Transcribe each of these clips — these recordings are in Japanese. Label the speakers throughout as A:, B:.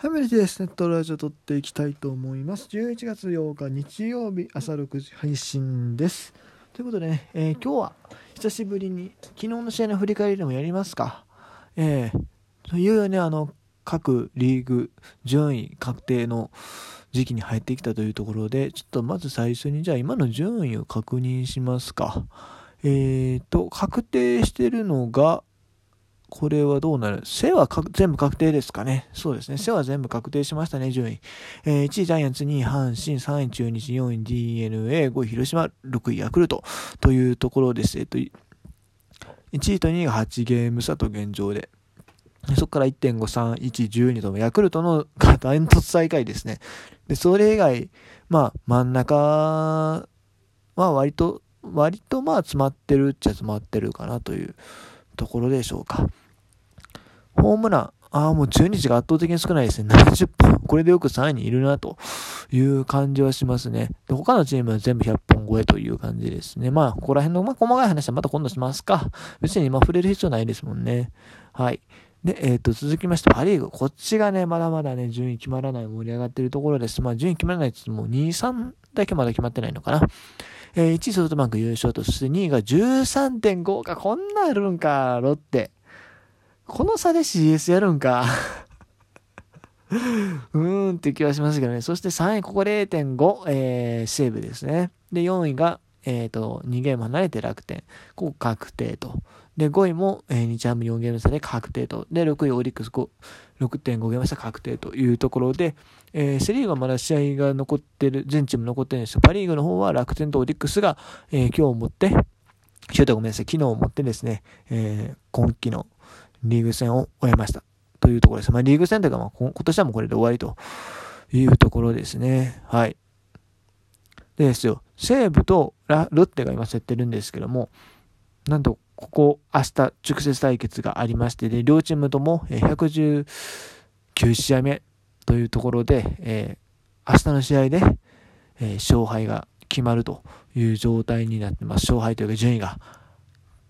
A: ハミリです。ネットラジオ撮っていきたいと思います。11月8日日曜日朝6時配信です。ということでね、えー今日は久しぶりに昨日の試合の振り返りでもやりますか。えー、というよね、あの、各リーグ順位確定の時期に入ってきたというところで、ちょっとまず最初にじゃあ今の順位を確認しますか。えーと、確定してるのが、これはどうなる？背は全部確定ですかね？そうですね。背は全部確定しましたね、順位。えー1位ジャイアンツ、2位阪神、3位中日、4位 DNA、5位広島、6位ヤクルトというところです。えっと、1位と2位が8ゲーム差と現状で。そこから1.5、3、1、12と、ヤクルトのがダントツ最下位ですね。で、それ以外、まあ、真ん中は割と、割とまあ詰まってるっちゃ詰まってるかなというところでしょうか。ホームラン、ああ、もう中日が圧倒的に少ないですね。70本。これでよく3位にいるなという感じはしますね。で他のチームは全部100本超えという感じですね。まあ、ここら辺の、まあ、細かい話はまた今度しますか。別に今触れる必要ないですもんね。はい。で、えっ、と、続きまして、パリーグ。こっちがね、まだまだね、順位決まらない、盛り上がってるところです。まあ、順位決まらないって言っても、2、3だけまだ決まってないのかな。えー1位ソフトバンク優勝と、そして2位が13.5か、こんなんあるんか、ロッテ。この差で CS やるんか。うーんって気はしますけどね。そして3位、ここ0.5、えー、西武ですね。で、4位が、えっ、と、2ゲーム離れて楽天。ここ確定と。で、5位も、えー、日ハム4ゲーム差で確定と。で、6位オリックス5 6.5ゲーム差確定というところで、えーセリーグはまだ試合が残ってる、全チーム残ってるんですよ。パリーグの方は楽天とオリックスが、えー今日をもって、今日ごめんなさい、昨日をもってですね、えー今季のリーグ戦を終えました。というところです。まあ、リーグ戦というか、まあ、今年はもうこれで終わりというところですね。はい。でですよ、西武とラロッテが今競ってるんですけども、なんと、ここ、明日、直接対決がありまして、で、両チームとも119試合目というところで、えー明日の試合で、えー勝敗が決まるという状態になってます。勝敗というか順位が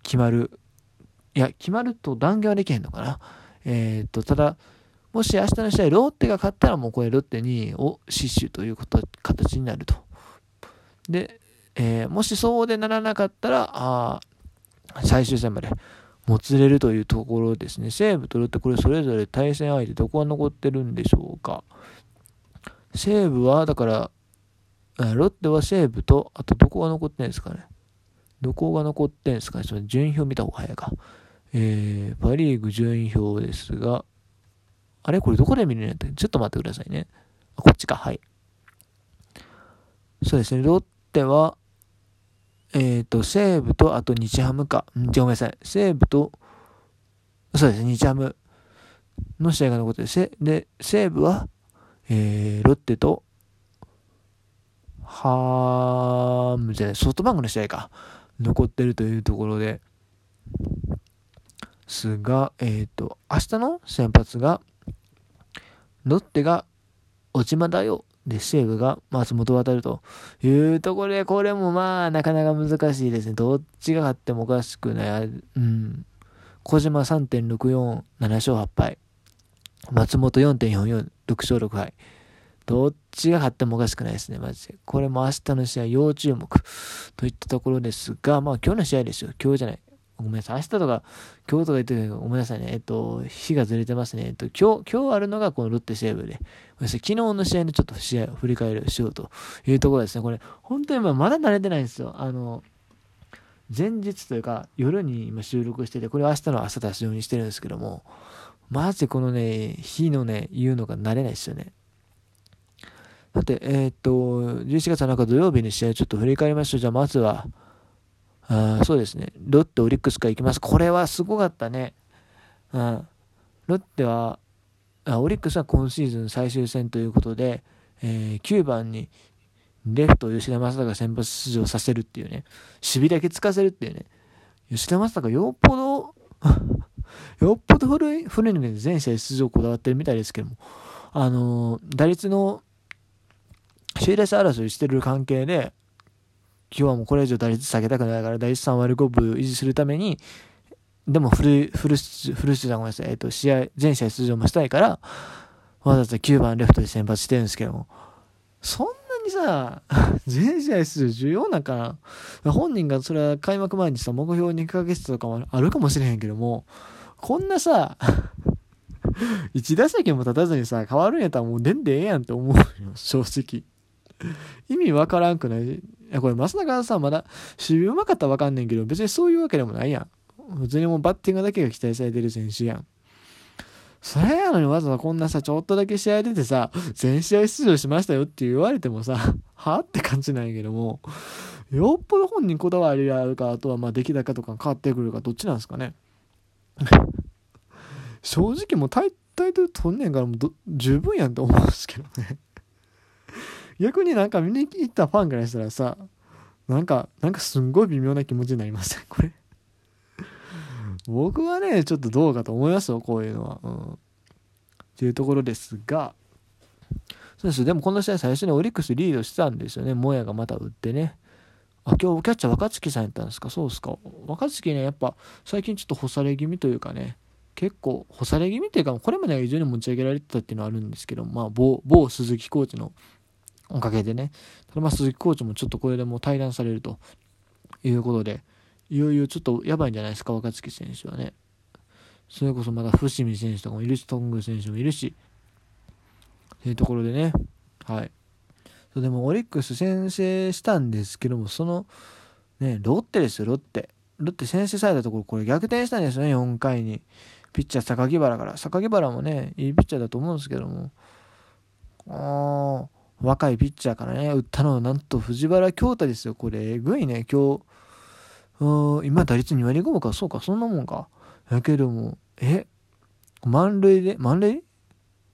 A: 決まる。いや、決まると断言はできへんのかな。えっ、と、ただ、もし明日の試合、ロッテが勝ったらもうこれロッテにを死守ということ形になると。で、えーもしそうでならなかったら、あ最終戦までもつれるというところですね。西武とロッテ、これそれぞれ対戦相手どこが残ってるんでしょうか。西武は、だから、ロッテは西武と、あとどこが残ってんですかね。どこが残ってんですかね。その順位表見た方が早いか。えー、パ・リーグ順位表ですが、あれ？これどこで見れるんやったちょっと待ってくださいね。こっちか、はい。そうですね、ロッテは、えっ、と、西武と、あと日ハムか。うんごめんなさい。西武と、そうですね、日ハムの試合が残ってる。で、西武は、えー、ロッテと、ハームじゃない、ソフトバンクの試合か。残ってるというところで、すが、えっ、と、明日の先発が、ロッテが、落ちまだよ。で、西武が松本渡るというところで、これもまあ、なかなか難しいですね。どっちが勝ってもおかしくない。うん。小島3.64、7勝8敗。松本4.44、6勝6敗。どっちが勝ってもおかしくないですね、マジで。これも明日の試合要注目といったところですが、まあ今日の試合ですよ。今日じゃない。ごめんなさい。明日とか、今日とか言ってるけど、ごめんなさいね。えっと、日がずれてますね。えっと、今日、今日あるのがこのロッテ西武で。ごめんなさい。昨日の試合のちょっと試合を振り返るしようというところですね。これ、本当にまあまだ慣れてないんですよ。あの、前日というか、夜に今収録してて、これ明日の朝出すようにしてるんですけども、マジでこのね、日のね、言うのが慣れないですよね。さて、えーっと、11月7日土曜日の試合ちょっと振り返りましょう。じゃあまずは、あそうですね。ロッテ、オリックスからいきます。これはすごかったね。うん。ロッテは、あオリックスは今シーズン最終戦ということで、えー9番にレフト吉田正尚先発出場させるっていうね。守備だけつかせるっていうね。吉田正尚よっぽど よっぽど古い、古いので全試合出場こだわってるみたいですけども、あのー打率の首位打者争いしてる関係で、今日はもうこれ以上打率下げたくないから、打率3割5分維持するために、でもフル、フル出、フル出場ごめんなさい、えっと、試合、全試合出場もしたいから、わざわざ9番レフトで先発してるんですけども、そんなにさ、全試合出場重要なんかな。本人がそれは開幕前にさ、目標2ヶ月とかもあるかもしれへんけども、こんなさ、1打席も立たずにさ、変わるんやったらもう出んでええやんって思うよ、正直。意味わからんくない？や、これ、増中さんまだ、守備うまかったらわかんねんけど、別にそういうわけでもないやん。普通にもうバッティングだけが期待されてる選手やん。それやのにわざわざこんなさ、ちょっとだけ試合出てさ、全試合出場しましたよって言われてもさ、はって感じなんやけども、よっぽど本人こだわりがあるか、あとはまあ出来高とか変わってくるか、どっちなんですかね。正直もうタイタイトル取んねんからもう十分やんと思うんですけどね。逆になんか見に行ったファンからしたらさ、なんか、なんかすんごい微妙な気持ちになりました これ。僕はね、ちょっとどうかと思いますよ、こういうのは。うん。っていうところですが、そうです。でもこの試合最初にオリックスリードしてたんですよね。モヤがまた打ってね。あ、今日キャッチャー若月さんやったんですか？そうですか。若月ね、やっぱ最近ちょっと干され気味というかね、結構干され気味っていうか、これまでは非常に持ち上げられてたっていうのはあるんですけど、まあ、某、某鈴木コーチのおかげでね、ただまあ鈴木コーチもちょっとこれでもう退団されるということで、いよいよちょっとやばいんじゃないですか、若月選手はね。それこそまだ伏見選手とかもいるし、トング選手もいるし、というところでね、はい。そうでもオリックス先制したんですけども、その、ね、ロッテですよ、ロッテ。ロッテ先制されたところ、これ逆転したんですよね、4回に。ピッチャー、榊原から。榊原もね、いいピッチャーだと思うんですけども、あ若いピッチャーからね、打ったのはなんと藤原京太ですよ、これ。えぐいね、今日。今打率2割5分か、そうか、そんなもんか。やけども、え満塁で、満塁？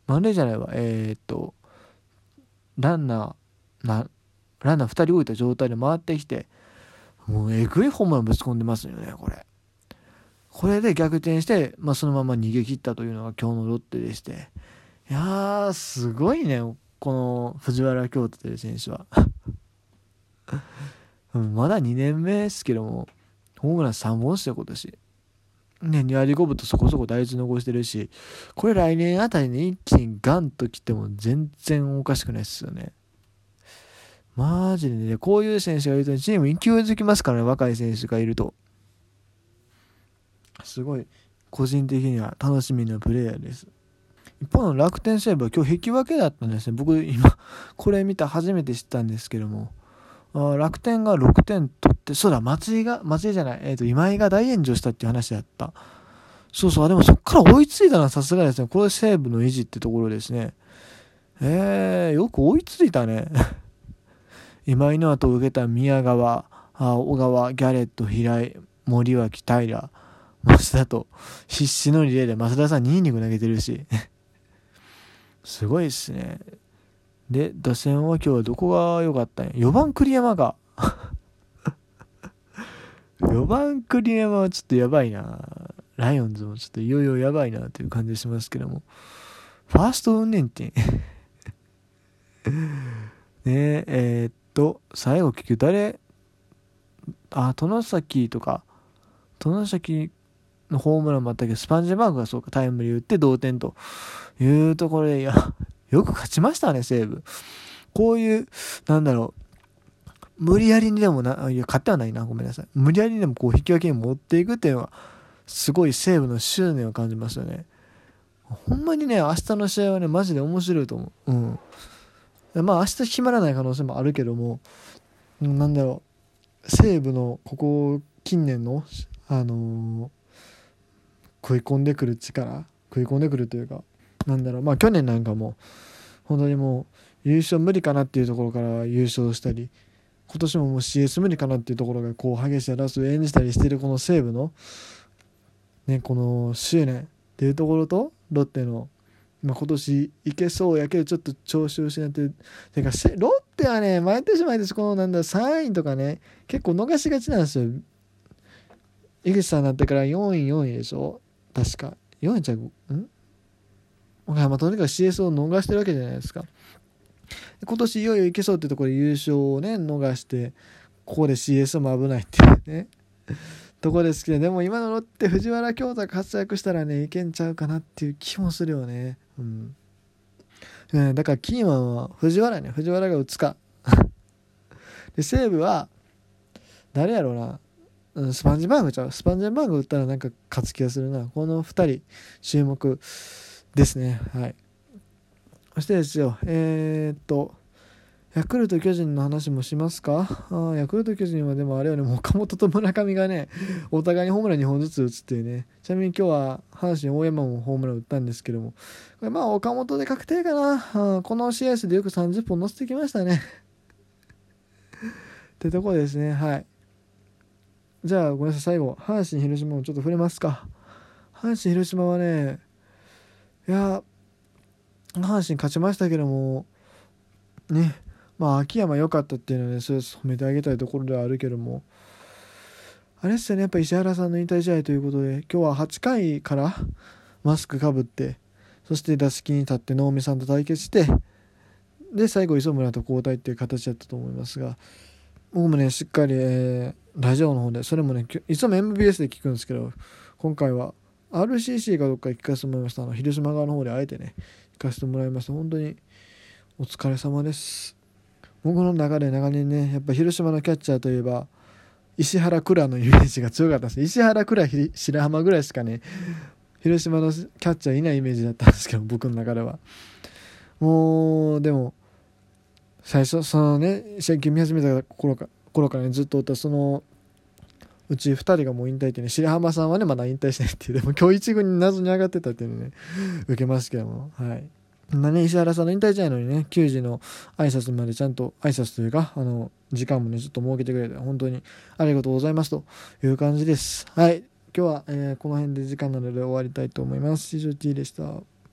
A: 満塁じゃないわ。えー、っと、ランナー、な、ランナー2人置いた状態で回ってきて、もうえぐいホームランぶち込んでますよね、これ。これで逆転して、まあ、そのまま逃げ切ったというのが今日のロッテでして。いやー、すごいね、この藤原京太という選手は。まだ2年目ですけども、ホームラン3本して今年。ね、2割5分とそこそこ大率残してるし、これ来年あたりに一気にガンと来ても全然おかしくないっすよね。マジでね、こういう選手がいるとチーム勢いづきますからね、若い選手がいると。すごい、個人的には楽しみなプレイヤーです。一方の楽天西武は今日引き分けだったんですね。僕今、これ見た初めて知ったんですけども、あ楽天が6点取って、そうだ、松井が、松井じゃない、えっ、ー、と、今井が大炎上したっていう話だった。そうそう、でもそっから追いついたのはさすがですね。これ西武の維持ってところですね。えー、よく追いついたね。今井の後を受けた宮川、小川、ギャレット、平井、森脇、平、増田と必死のリレーで増田さん2イニング投げてるし。すごいっすね。で、打線は今日はどこが良かったんや？4番栗山が。4番栗山はちょっとやばいな。ライオンズもちょっといよいよやばいなという感じしますけども。ファースト運転って ねえ、えー、っと、最後結局誰、あ、殿崎とか、殿崎のホームランもあったけど、スパンジバーグがそうか、タイムリー打って同点というところで、いや、よく勝ちましたね、西武。こういう、なんだろう、無理やりにでもな、いや、勝ってはないな、ごめんなさい。無理やりにでもこう引き分けに持っていくっていうのは、すごい西武の執念を感じますよね。ほんまにね、明日の試合はね、マジで面白いと思う。うん。まあ、明日決まらない可能性もあるけども、なんだろう、西武のここ近年の、あのー、食い込んでくる力、食い込んでくるというか、なんだろう、まあ去年なんかも、本当にもう優勝無理かなっていうところから優勝したり今年ももう CS 無理かなっていうところがこう激しいラスを演じたりしてるこの西武のねこの執念っていうところとロッテのまあ、今年いけそうやけどちょっと調子を失ってるてかロッテはね毎年毎年このなんだ3位とかね結構逃しがちなんですよ。井口さんになってから4位4位でしょ。確か4位じゃんまあ、とにかく CS を逃してるわけじゃないですか。今年いよいよいけそうってところで優勝をね、逃して、ここで CS も危ないっていうね、とこですけど、でも今のロッテ、藤原京太が活躍したらね、いけんちゃうかなっていう気もするよね。うん。うん、だからキーマンは藤原ね藤原が打つか で西武は誰やろうなうんスパンジバーグちゃう？スパンジバーグ打ったらなんか勝つ気がするな。この2人注目ですね。はい。そしてですよえー、っとヤクルト巨人の話もしますか？あヤクルト巨人はでもあれよね。岡本と村上がねお互いにホームラン2本ずつ打つっていうね。ちなみに今日は阪神大山もホームラン打ったんですけども。これまあ岡本で確定かな。この試合数でよく30本乗せてきましたね。ってとこですね。はい。じゃあごめんなさい最後阪神広島もちょっと触れますか。阪神広島はねいや阪神勝ちましたけどもねまあ秋山良かったっていうのはねそれ褒めてあげたいところではあるけども。あれっすよねやっぱ石原さんの引退試合ということで今日は8回からマスクかぶってそして打席に立って能見さんと対決してで最後磯村と交代っていう形だったと思いますが僕もねしっかり、えー、ラジオの方でそれもねいつも MBS で聞くんですけど今回は RCC かどっかで聞かせてもらいました。あの広島側の方であえてね聞かせてもらいました。本当にお疲れ様です。僕の中で長年ねやっぱ広島のキャッチャーといえば石原倉のイメージが強かったんです。石原倉白浜ぐらいしかね広島のキャッチャーいないイメージだったんですけど僕の中では。もうでも最初そのね試合組み始めた頃か頃からねずっとおったそのうち2人がもう引退ってね白浜さんはねまだ引退してないっていうでも今日一軍に謎に上がってたっていうのね受けますけどもはいまあね、石原さんの引退試合のにね、9時の挨拶までちゃんと挨拶というか、あの、時間もね、ちょっと設けてくれて、本当にありがとうございますという感じです。はい。今日は、えー、この辺で時間なので終わりたいと思います。以上 T でした。